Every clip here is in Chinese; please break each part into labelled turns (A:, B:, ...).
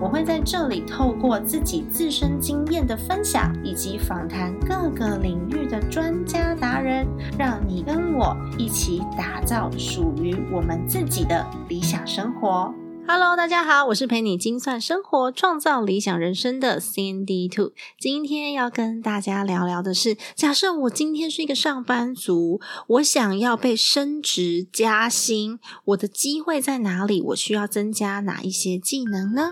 A: 我会在这里透过自己自身经验的分享，以及访谈各个领域的专家达人，让你跟我一起打造属于我们自己的理想生活。Hello，大家好，我是陪你精算生活、创造理想人生的 Cindy Two。今天要跟大家聊聊的是，假设我今天是一个上班族，我想要被升职加薪，我的机会在哪里？我需要增加哪一些技能呢？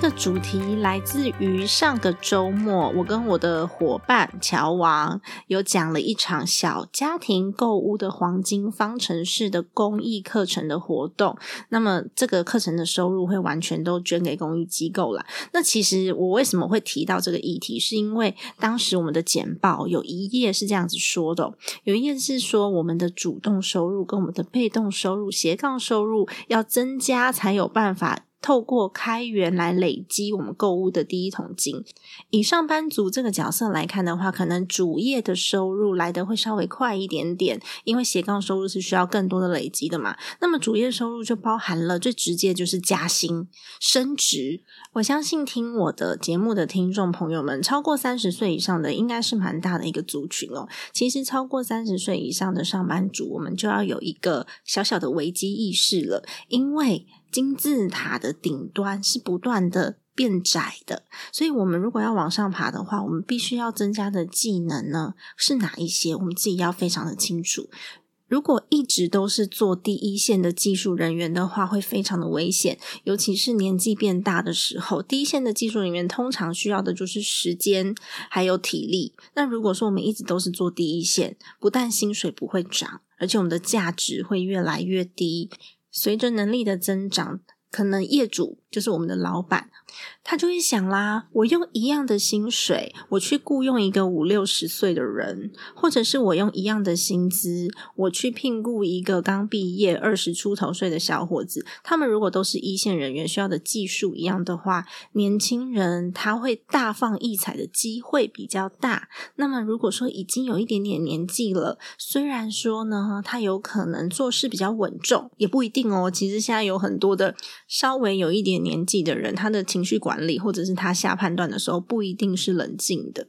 A: 这个主题来自于上个周末，我跟我的伙伴乔王有讲了一场小家庭购物的黄金方程式的公益课程的活动。那么这个课程的收入会完全都捐给公益机构了。那其实我为什么会提到这个议题，是因为当时我们的简报有一页是这样子说的，有一页是说我们的主动收入跟我们的被动收入斜杠收入要增加才有办法。透过开源来累积我们购物的第一桶金。以上班族这个角色来看的话，可能主业的收入来的会稍微快一点点，因为斜杠收入是需要更多的累积的嘛。那么主业收入就包含了最直接就是加薪、升职。我相信听我的节目的听众朋友们，超过三十岁以上的应该是蛮大的一个族群哦。其实超过三十岁以上的上班族，我们就要有一个小小的危机意识了，因为。金字塔的顶端是不断的变窄的，所以我们如果要往上爬的话，我们必须要增加的技能呢是哪一些？我们自己要非常的清楚。如果一直都是做第一线的技术人员的话，会非常的危险，尤其是年纪变大的时候。第一线的技术人员通常需要的就是时间还有体力。那如果说我们一直都是做第一线，不但薪水不会涨，而且我们的价值会越来越低。随着能力的增长，可能业主就是我们的老板。他就会想啦，我用一样的薪水，我去雇佣一个五六十岁的人，或者是我用一样的薪资，我去聘雇一个刚毕业二十出头岁的小伙子。他们如果都是一线人员，需要的技术一样的话，年轻人他会大放异彩的机会比较大。那么如果说已经有一点点年纪了，虽然说呢，他有可能做事比较稳重，也不一定哦。其实现在有很多的稍微有一点年纪的人，他的情绪管理或者是他下判断的时候不一定是冷静的，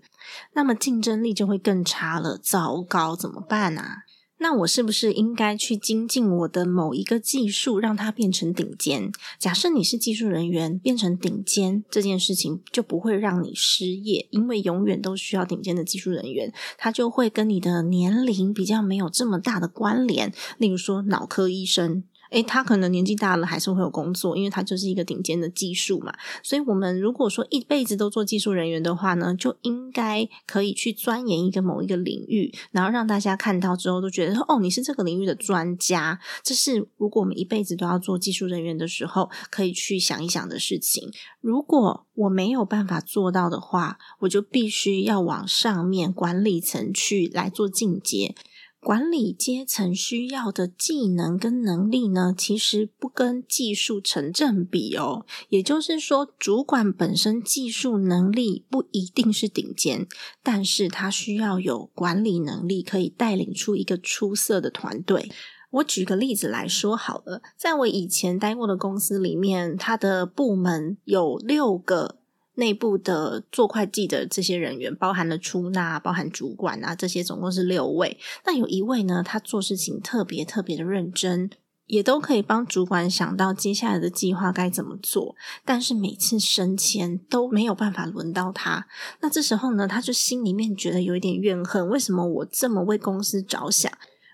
A: 那么竞争力就会更差了。糟糕，怎么办啊？那我是不是应该去精进我的某一个技术，让它变成顶尖？假设你是技术人员，变成顶尖这件事情就不会让你失业，因为永远都需要顶尖的技术人员，他就会跟你的年龄比较没有这么大的关联。例如说，脑科医生。诶，他可能年纪大了还是会有工作，因为他就是一个顶尖的技术嘛。所以，我们如果说一辈子都做技术人员的话呢，就应该可以去钻研一个某一个领域，然后让大家看到之后都觉得说，哦，你是这个领域的专家。这是如果我们一辈子都要做技术人员的时候，可以去想一想的事情。如果我没有办法做到的话，我就必须要往上面管理层去来做进阶。管理阶层需要的技能跟能力呢，其实不跟技术成正比哦。也就是说，主管本身技术能力不一定是顶尖，但是他需要有管理能力，可以带领出一个出色的团队。我举个例子来说好了，在我以前待过的公司里面，他的部门有六个。内部的做会计的这些人员，包含了出纳、包含主管啊，这些总共是六位。那有一位呢，他做事情特别特别的认真，也都可以帮主管想到接下来的计划该怎么做。但是每次升迁都没有办法轮到他。那这时候呢，他就心里面觉得有一点怨恨：为什么我这么为公司着想，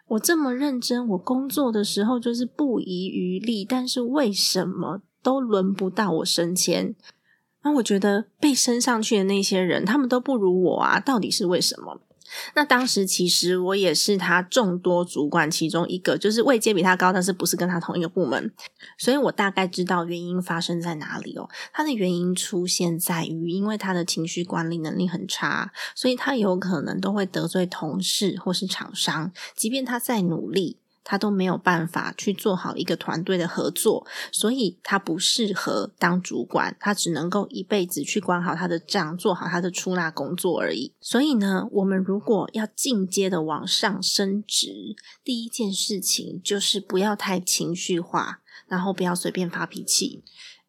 A: 我这么认真，我工作的时候就是不遗余力，但是为什么都轮不到我升迁？那我觉得被升上去的那些人，他们都不如我啊！到底是为什么？那当时其实我也是他众多主管其中一个，就是位阶比他高，但是不是跟他同一个部门，所以我大概知道原因发生在哪里哦。他的原因出现在于，因为他的情绪管理能力很差，所以他有可能都会得罪同事或是厂商，即便他再努力。他都没有办法去做好一个团队的合作，所以他不适合当主管，他只能够一辈子去管好他的账，做好他的出纳工作而已。所以呢，我们如果要进阶的往上升职，第一件事情就是不要太情绪化，然后不要随便发脾气。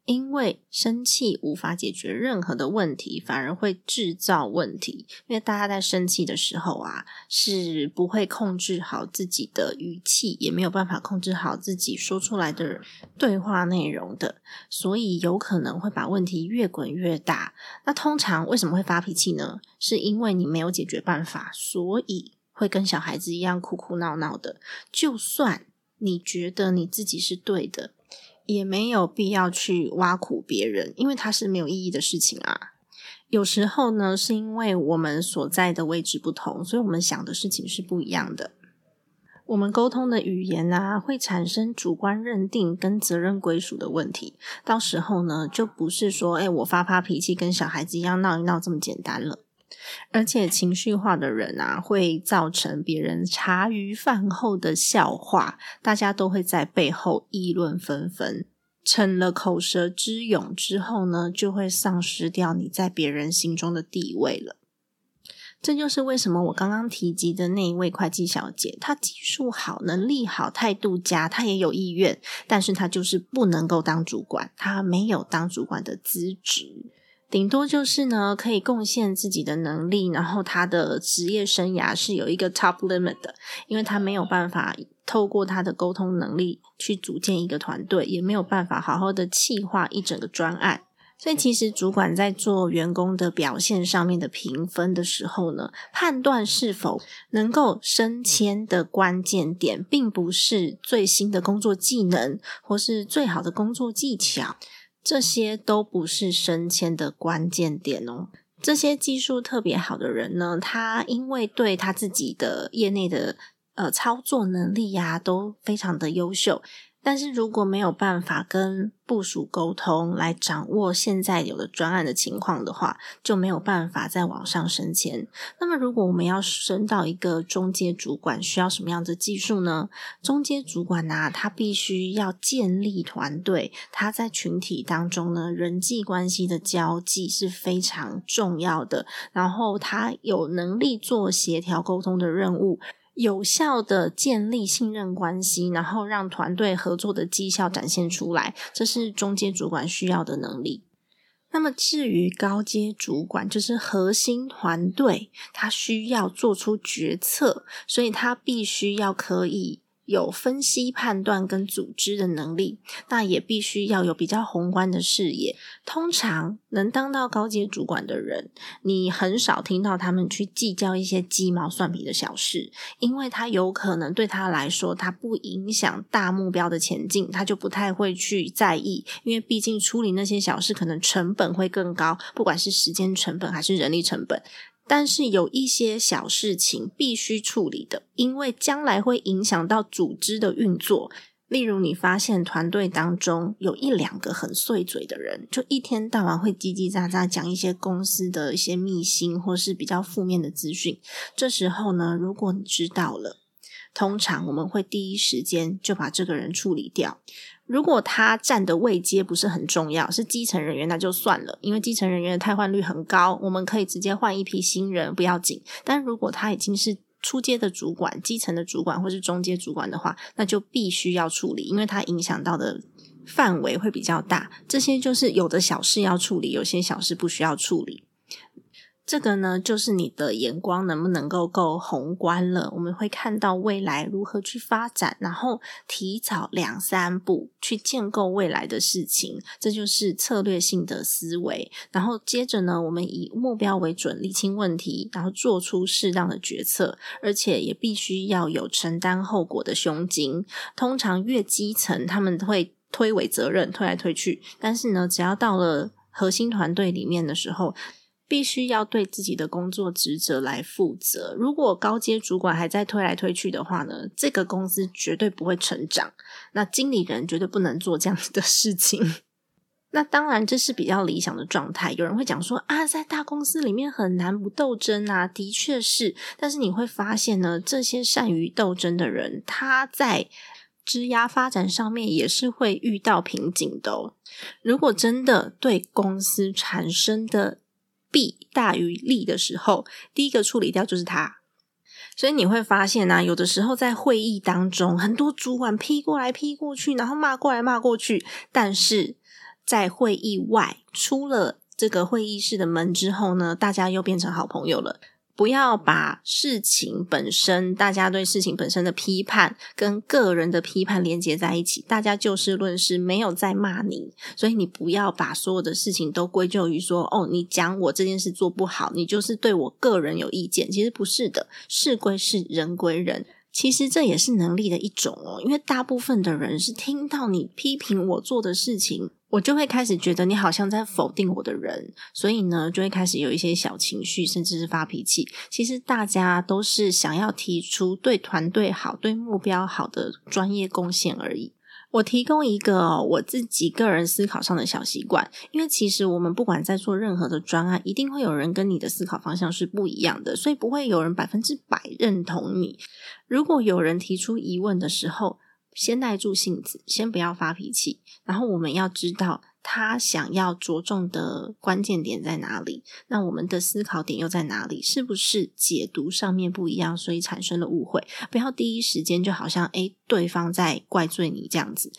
A: 因为生气无法解决任何的问题，反而会制造问题。因为大家在生气的时候啊，是不会控制好自己的语气，也没有办法控制好自己说出来的对话内容的，所以有可能会把问题越滚越大。那通常为什么会发脾气呢？是因为你没有解决办法，所以会跟小孩子一样哭哭闹闹的。就算你觉得你自己是对的。也没有必要去挖苦别人，因为它是没有意义的事情啊。有时候呢，是因为我们所在的位置不同，所以我们想的事情是不一样的。我们沟通的语言啊，会产生主观认定跟责任归属的问题。到时候呢，就不是说，哎，我发发脾气，跟小孩子一样闹一闹这么简单了。而且情绪化的人啊，会造成别人茶余饭后的笑话，大家都会在背后议论纷纷，成了口舌之勇之后呢，就会丧失掉你在别人心中的地位了。这就是为什么我刚刚提及的那一位会计小姐，她技术好、能力好、态度佳，她也有意愿，但是她就是不能够当主管，她没有当主管的资质。顶多就是呢，可以贡献自己的能力，然后他的职业生涯是有一个 top limit 的，因为他没有办法透过他的沟通能力去组建一个团队，也没有办法好好的企划一整个专案。所以，其实主管在做员工的表现上面的评分的时候呢，判断是否能够升迁的关键点，并不是最新的工作技能或是最好的工作技巧。这些都不是升迁的关键点哦。这些技术特别好的人呢，他因为对他自己的业内的呃操作能力呀，都非常的优秀。但是如果没有办法跟部署沟通来掌握现在有的专案的情况的话，就没有办法再往上升迁。那么，如果我们要升到一个中阶主管，需要什么样的技术呢？中阶主管呢，他必须要建立团队，他在群体当中呢，人际关系的交际是非常重要的。然后，他有能力做协调沟通的任务。有效的建立信任关系，然后让团队合作的绩效展现出来，这是中阶主管需要的能力。那么，至于高阶主管，就是核心团队，他需要做出决策，所以他必须要可以。有分析、判断跟组织的能力，那也必须要有比较宏观的视野。通常能当到高阶主管的人，你很少听到他们去计较一些鸡毛蒜皮的小事，因为他有可能对他来说，他不影响大目标的前进，他就不太会去在意。因为毕竟处理那些小事，可能成本会更高，不管是时间成本还是人力成本。但是有一些小事情必须处理的，因为将来会影响到组织的运作。例如，你发现团队当中有一两个很碎嘴的人，就一天到晚会叽叽喳喳讲一些公司的一些秘辛，或是比较负面的资讯。这时候呢，如果你知道了，通常我们会第一时间就把这个人处理掉。如果他站的位阶不是很重要，是基层人员，那就算了，因为基层人员的汰换率很高，我们可以直接换一批新人，不要紧。但如果他已经是初阶的主管、基层的主管或是中阶主管的话，那就必须要处理，因为他影响到的范围会比较大。这些就是有的小事要处理，有些小事不需要处理。这个呢，就是你的眼光能不能够够宏观了？我们会看到未来如何去发展，然后提早两三步去建构未来的事情，这就是策略性的思维。然后接着呢，我们以目标为准，理清问题，然后做出适当的决策，而且也必须要有承担后果的胸襟。通常越基层，他们会推诿责任，推来推去，但是呢，只要到了核心团队里面的时候。必须要对自己的工作职责来负责。如果高阶主管还在推来推去的话呢，这个公司绝对不会成长。那经理人绝对不能做这样子的事情。那当然，这是比较理想的状态。有人会讲说啊，在大公司里面很难不斗争啊，的确是。但是你会发现呢，这些善于斗争的人，他在职涯发展上面也是会遇到瓶颈的哦。如果真的对公司产生的弊大于利的时候，第一个处理掉就是他。所以你会发现呢，有的时候在会议当中，很多主管批过来批过去，然后骂过来骂过去，但是。在会议外，出了这个会议室的门之后呢，大家又变成好朋友了。不要把事情本身，大家对事情本身的批判跟个人的批判连接在一起。大家就事论事，没有在骂你，所以你不要把所有的事情都归咎于说，哦，你讲我这件事做不好，你就是对我个人有意见。其实不是的，事归事，人归人。其实这也是能力的一种哦，因为大部分的人是听到你批评我做的事情。我就会开始觉得你好像在否定我的人，所以呢，就会开始有一些小情绪，甚至是发脾气。其实大家都是想要提出对团队好、对目标好的专业贡献而已。我提供一个我自己个人思考上的小习惯，因为其实我们不管在做任何的专案，一定会有人跟你的思考方向是不一样的，所以不会有人百分之百认同你。如果有人提出疑问的时候，先耐住性子，先不要发脾气。然后我们要知道他想要着重的关键点在哪里，那我们的思考点又在哪里？是不是解读上面不一样，所以产生了误会？不要第一时间就好像诶对方在怪罪你这样子。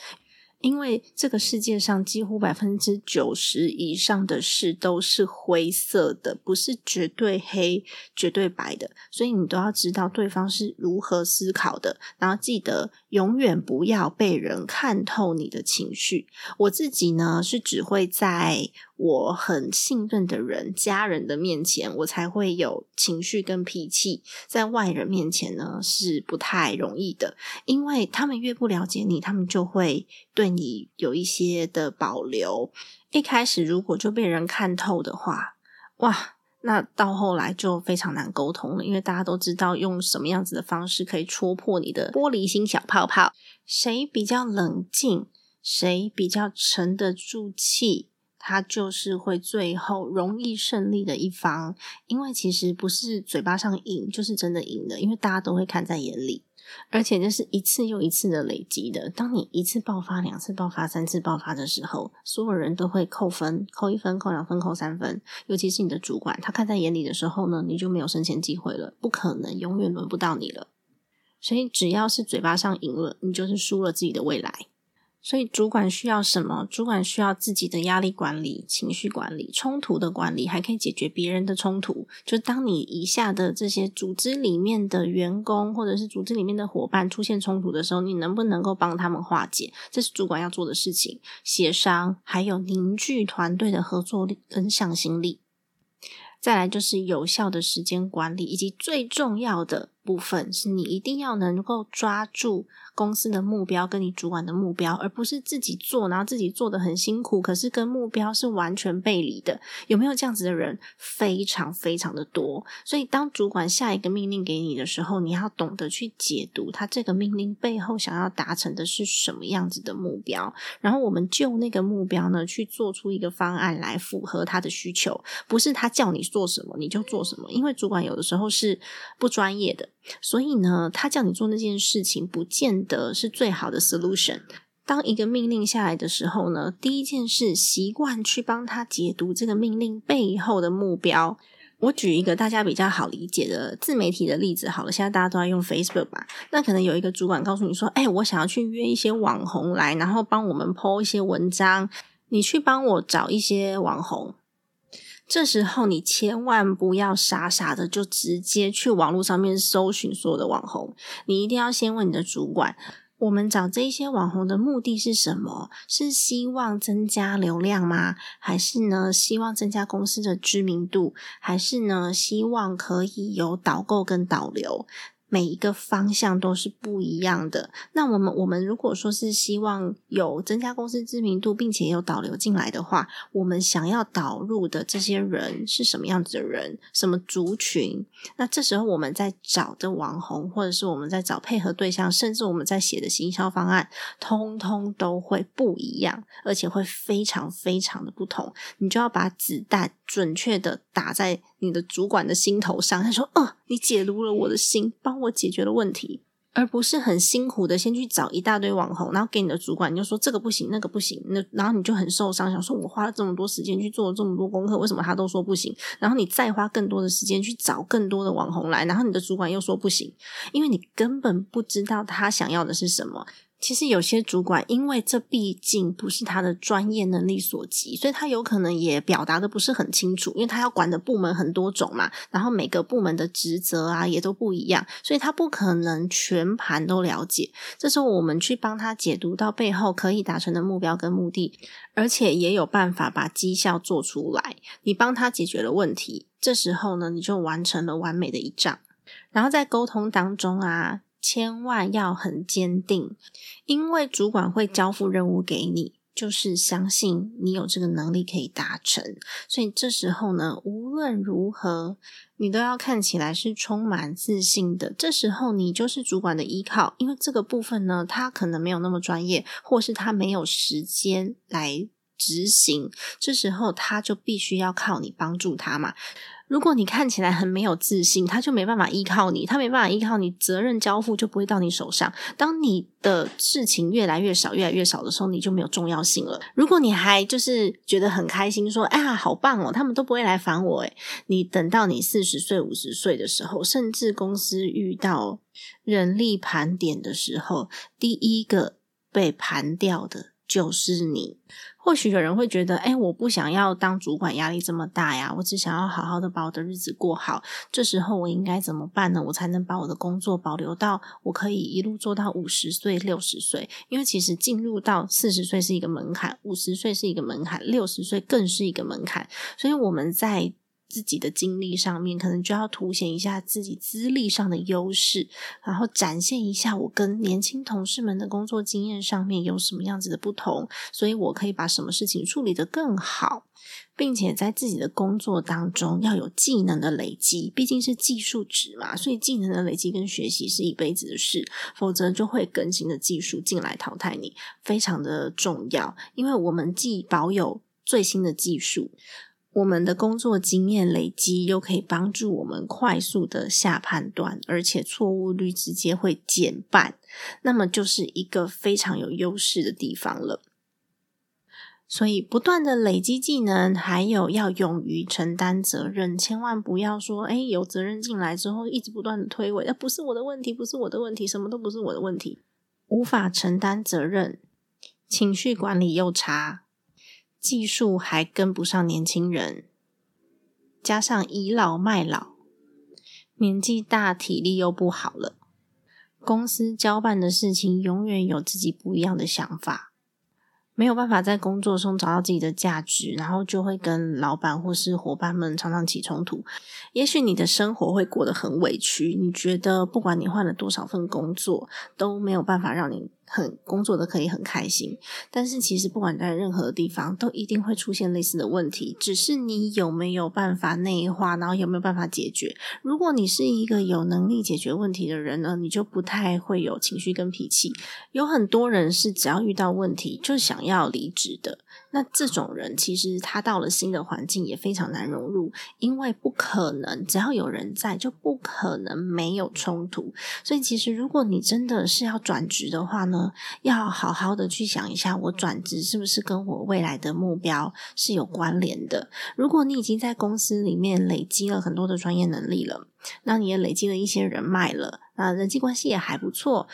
A: 因为这个世界上几乎百分之九十以上的事都是灰色的，不是绝对黑、绝对白的，所以你都要知道对方是如何思考的，然后记得永远不要被人看透你的情绪。我自己呢，是只会在。我很信任的人、家人的面前，我才会有情绪跟脾气。在外人面前呢，是不太容易的，因为他们越不了解你，他们就会对你有一些的保留。一开始如果就被人看透的话，哇，那到后来就非常难沟通了，因为大家都知道用什么样子的方式可以戳破你的玻璃心小泡泡，谁比较冷静，谁比较沉得住气。他就是会最后容易胜利的一方，因为其实不是嘴巴上赢，就是真的赢的，因为大家都会看在眼里，而且这是一次又一次的累积的。当你一次爆发、两次爆发、三次爆发的时候，所有人都会扣分，扣一分、扣两分、扣三分。尤其是你的主管，他看在眼里的时候呢，你就没有升迁机会了，不可能永远轮不到你了。所以只要是嘴巴上赢了，你就是输了自己的未来。所以，主管需要什么？主管需要自己的压力管理、情绪管理、冲突的管理，还可以解决别人的冲突。就当你以下的这些组织里面的员工，或者是组织里面的伙伴出现冲突的时候，你能不能够帮他们化解？这是主管要做的事情。协商，还有凝聚团队的合作力跟向心力。再来就是有效的时间管理，以及最重要的。部分是你一定要能够抓住公司的目标跟你主管的目标，而不是自己做，然后自己做的很辛苦，可是跟目标是完全背离的。有没有这样子的人？非常非常的多。所以当主管下一个命令给你的时候，你要懂得去解读他这个命令背后想要达成的是什么样子的目标，然后我们就那个目标呢去做出一个方案来符合他的需求，不是他叫你做什么你就做什么，因为主管有的时候是不专业的。所以呢，他叫你做那件事情，不见得是最好的 solution。当一个命令下来的时候呢，第一件事，习惯去帮他解读这个命令背后的目标。我举一个大家比较好理解的自媒体的例子好了，现在大家都在用 Facebook 吧？那可能有一个主管告诉你说：“哎，我想要去约一些网红来，然后帮我们 po 一些文章，你去帮我找一些网红。”这时候你千万不要傻傻的就直接去网络上面搜寻所有的网红，你一定要先问你的主管，我们找这些网红的目的是什么？是希望增加流量吗？还是呢希望增加公司的知名度？还是呢希望可以有导购跟导流？每一个方向都是不一样的。那我们我们如果说是希望有增加公司知名度，并且有导流进来的话，我们想要导入的这些人是什么样子的人，什么族群？那这时候我们在找的网红，或者是我们在找配合对象，甚至我们在写的行销方案，通通都会不一样，而且会非常非常的不同。你就要把子弹准确的打在你的主管的心头上。他说：“哦，你解读了我的心，帮我解决了问题，而不是很辛苦的先去找一大堆网红，然后给你的主管你就说这个不行，那个不行，那然后你就很受伤，想说我花了这么多时间去做了这么多功课，为什么他都说不行？然后你再花更多的时间去找更多的网红来，然后你的主管又说不行，因为你根本不知道他想要的是什么。”其实有些主管，因为这毕竟不是他的专业能力所及，所以他有可能也表达的不是很清楚，因为他要管的部门很多种嘛，然后每个部门的职责啊也都不一样，所以他不可能全盘都了解。这时候我们去帮他解读到背后可以达成的目标跟目的，而且也有办法把绩效做出来。你帮他解决了问题，这时候呢，你就完成了完美的一仗。然后在沟通当中啊。千万要很坚定，因为主管会交付任务给你，就是相信你有这个能力可以达成。所以这时候呢，无论如何，你都要看起来是充满自信的。这时候你就是主管的依靠，因为这个部分呢，他可能没有那么专业，或是他没有时间来执行。这时候他就必须要靠你帮助他嘛。如果你看起来很没有自信，他就没办法依靠你，他没办法依靠你，责任交付就不会到你手上。当你的事情越来越少、越来越少的时候，你就没有重要性了。如果你还就是觉得很开心，说：“哎呀，好棒哦，他们都不会来烦我。”诶你等到你四十岁、五十岁的时候，甚至公司遇到人力盘点的时候，第一个被盘掉的就是你。或许有人会觉得，哎，我不想要当主管，压力这么大呀，我只想要好好的把我的日子过好。这时候我应该怎么办呢？我才能把我的工作保留到我可以一路做到五十岁、六十岁？因为其实进入到四十岁是一个门槛，五十岁是一个门槛，六十岁更是一个门槛。所以我们在。自己的经历上面，可能就要凸显一下自己资历上的优势，然后展现一下我跟年轻同事们的工作经验上面有什么样子的不同，所以我可以把什么事情处理得更好，并且在自己的工作当中要有技能的累积，毕竟是技术值嘛，所以技能的累积跟学习是一辈子的事，否则就会更新的技术进来淘汰你，非常的重要，因为我们既保有最新的技术。我们的工作经验累积，又可以帮助我们快速的下判断，而且错误率直接会减半，那么就是一个非常有优势的地方了。所以，不断的累积技能，还有要勇于承担责任，千万不要说，哎，有责任进来之后，一直不断的推诿，那不是我的问题，不是我的问题，什么都不是我的问题，无法承担责任，情绪管理又差。技术还跟不上年轻人，加上倚老卖老，年纪大体力又不好了，公司交办的事情永远有自己不一样的想法，没有办法在工作中找到自己的价值，然后就会跟老板或是伙伴们常常起冲突。也许你的生活会过得很委屈，你觉得不管你换了多少份工作，都没有办法让你。很工作的可以很开心，但是其实不管在任何地方，都一定会出现类似的问题，只是你有没有办法内化，然后有没有办法解决。如果你是一个有能力解决问题的人呢，你就不太会有情绪跟脾气。有很多人是只要遇到问题就想要离职的。那这种人其实他到了新的环境也非常难融入，因为不可能只要有人在就不可能没有冲突。所以其实如果你真的是要转职的话呢，要好好的去想一下，我转职是不是跟我未来的目标是有关联的？如果你已经在公司里面累积了很多的专业能力了，那你也累积了一些人脉了，那人际关系也还不错。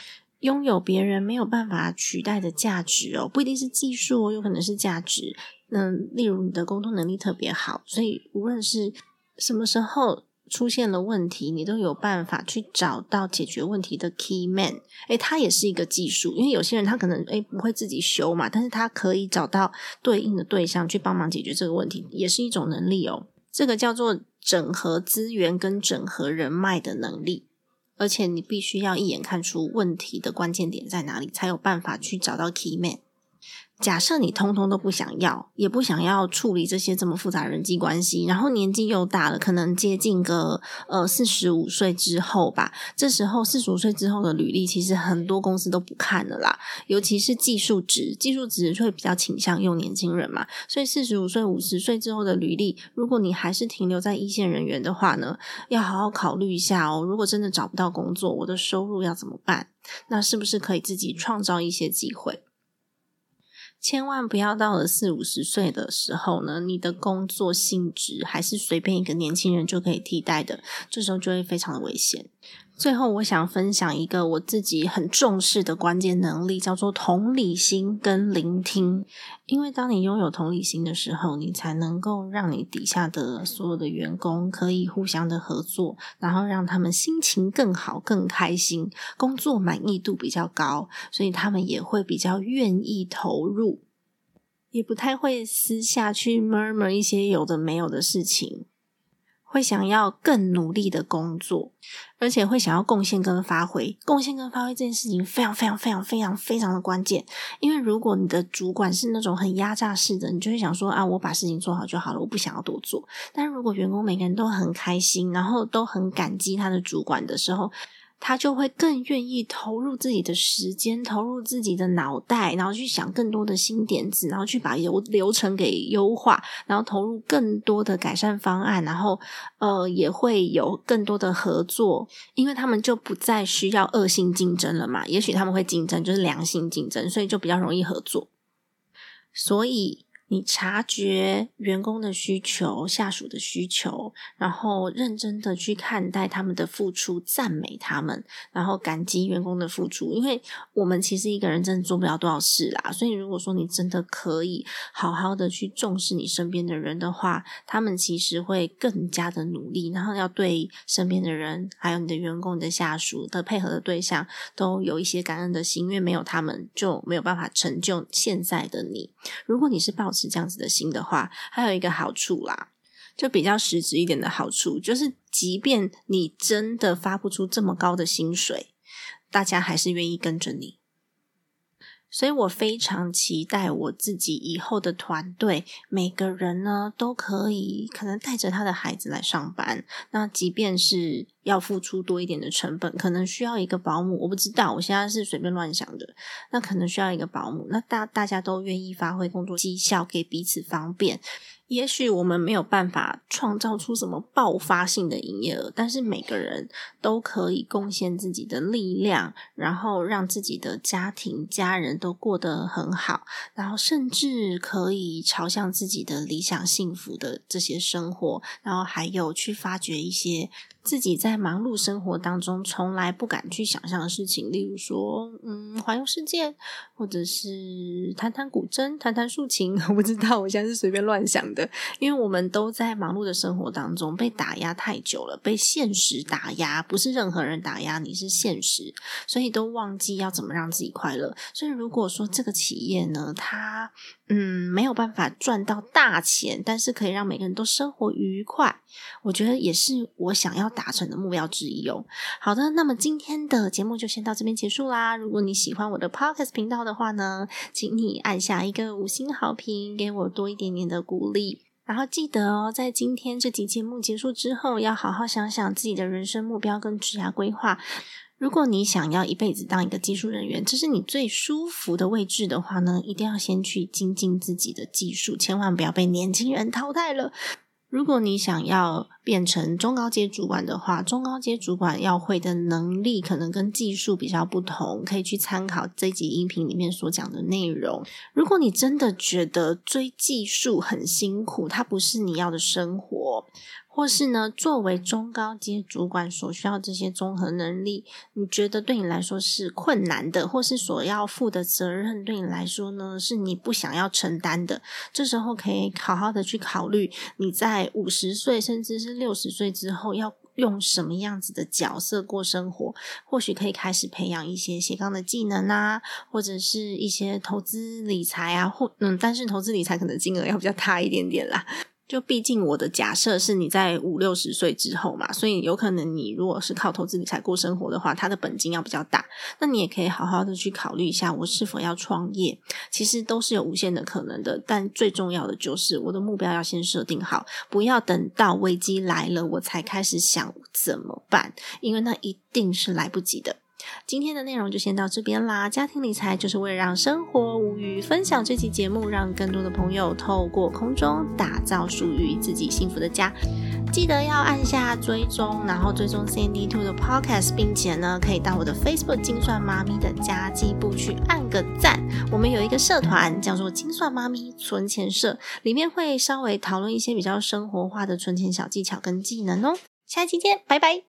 A: 拥有别人没有办法取代的价值哦，不一定是技术哦，有可能是价值。嗯，例如你的沟通能力特别好，所以无论是什么时候出现了问题，你都有办法去找到解决问题的 key man。诶，他也是一个技术，因为有些人他可能诶不会自己修嘛，但是他可以找到对应的对象去帮忙解决这个问题，也是一种能力哦。这个叫做整合资源跟整合人脉的能力。而且你必须要一眼看出问题的关键点在哪里，才有办法去找到 key man。假设你通通都不想要，也不想要处理这些这么复杂人际关系，然后年纪又大了，可能接近个呃四十五岁之后吧。这时候四十五岁之后的履历，其实很多公司都不看了啦。尤其是技术职，技术职会比较倾向用年轻人嘛。所以四十五岁、五十岁之后的履历，如果你还是停留在一线人员的话呢，要好好考虑一下哦。如果真的找不到工作，我的收入要怎么办？那是不是可以自己创造一些机会？千万不要到了四五十岁的时候呢，你的工作性质还是随便一个年轻人就可以替代的，这时候就会非常的危险。最后，我想分享一个我自己很重视的关键能力，叫做同理心跟聆听。因为当你拥有同理心的时候，你才能够让你底下的所有的员工可以互相的合作，然后让他们心情更好、更开心，工作满意度比较高，所以他们也会比较愿意投入，也不太会私下去 murmur 一些有的没有的事情。会想要更努力的工作，而且会想要贡献跟发挥。贡献跟发挥这件事情非常非常非常非常非常的关键。因为如果你的主管是那种很压榨式的，你就会想说啊，我把事情做好就好了，我不想要多做。但如果员工每个人都很开心，然后都很感激他的主管的时候，他就会更愿意投入自己的时间，投入自己的脑袋，然后去想更多的新点子，然后去把流流程给优化，然后投入更多的改善方案，然后呃也会有更多的合作，因为他们就不再需要恶性竞争了嘛。也许他们会竞争，就是良性竞争，所以就比较容易合作。所以。你察觉员工的需求、下属的需求，然后认真的去看待他们的付出，赞美他们，然后感激员工的付出。因为我们其实一个人真的做不了多少事啦，所以如果说你真的可以好好的去重视你身边的人的话，他们其实会更加的努力，然后要对身边的人，还有你的员工、你的下属的配合的对象，都有一些感恩的心，因为没有他们就没有办法成就现在的你。如果你是抱是这样子的心的话，还有一个好处啦，就比较实质一点的好处，就是即便你真的发不出这么高的薪水，大家还是愿意跟着你。所以我非常期待我自己以后的团队，每个人呢都可以可能带着他的孩子来上班。那即便是要付出多一点的成本，可能需要一个保姆，我不知道，我现在是随便乱想的。那可能需要一个保姆，那大大家都愿意发挥工作绩效，给彼此方便。也许我们没有办法创造出什么爆发性的营业额，但是每个人都可以贡献自己的力量，然后让自己的家庭、家人都过得很好，然后甚至可以朝向自己的理想、幸福的这些生活，然后还有去发掘一些。自己在忙碌生活当中从来不敢去想象的事情，例如说，嗯，环游世界，或者是弹弹古筝、弹弹竖琴。我不知道，我现在是随便乱想的。因为我们都在忙碌的生活当中被打压太久了，被现实打压，不是任何人打压你，是现实，所以都忘记要怎么让自己快乐。所以如果说这个企业呢，它嗯没有办法赚到大钱，但是可以让每个人都生活愉快，我觉得也是我想要。达成的目标之一哦。好的，那么今天的节目就先到这边结束啦。如果你喜欢我的 Podcast 频道的话呢，请你按下一个五星好评，给我多一点点的鼓励。然后记得哦，在今天这集节目结束之后，要好好想想自己的人生目标跟职业规划。如果你想要一辈子当一个技术人员，这是你最舒服的位置的话呢，一定要先去精进自己的技术，千万不要被年轻人淘汰了。如果你想要变成中高阶主管的话，中高阶主管要会的能力可能跟技术比较不同，可以去参考这集音频里面所讲的内容。如果你真的觉得追技术很辛苦，它不是你要的生活。或是呢，作为中高阶主管所需要这些综合能力，你觉得对你来说是困难的，或是所要负的责任对你来说呢，是你不想要承担的？这时候可以好好的去考虑，你在五十岁甚至是六十岁之后，要用什么样子的角色过生活？或许可以开始培养一些斜杠的技能啊，或者是一些投资理财啊，或嗯，但是投资理财可能金额要比较大一点点啦。就毕竟我的假设是你在五六十岁之后嘛，所以有可能你如果是靠投资理财过生活的话，它的本金要比较大。那你也可以好好的去考虑一下，我是否要创业。其实都是有无限的可能的，但最重要的就是我的目标要先设定好，不要等到危机来了我才开始想怎么办，因为那一定是来不及的。今天的内容就先到这边啦。家庭理财就是为了让生活无虞，分享这期节目，让更多的朋友透过空中打造属于自己幸福的家。记得要按下追踪，然后追踪 CND Two 的 Podcast，并且呢，可以到我的 Facebook 精算妈咪的家计部去按个赞。我们有一个社团叫做精算妈咪存钱社，里面会稍微讨论一些比较生活化的存钱小技巧跟技能哦。下期见，拜拜。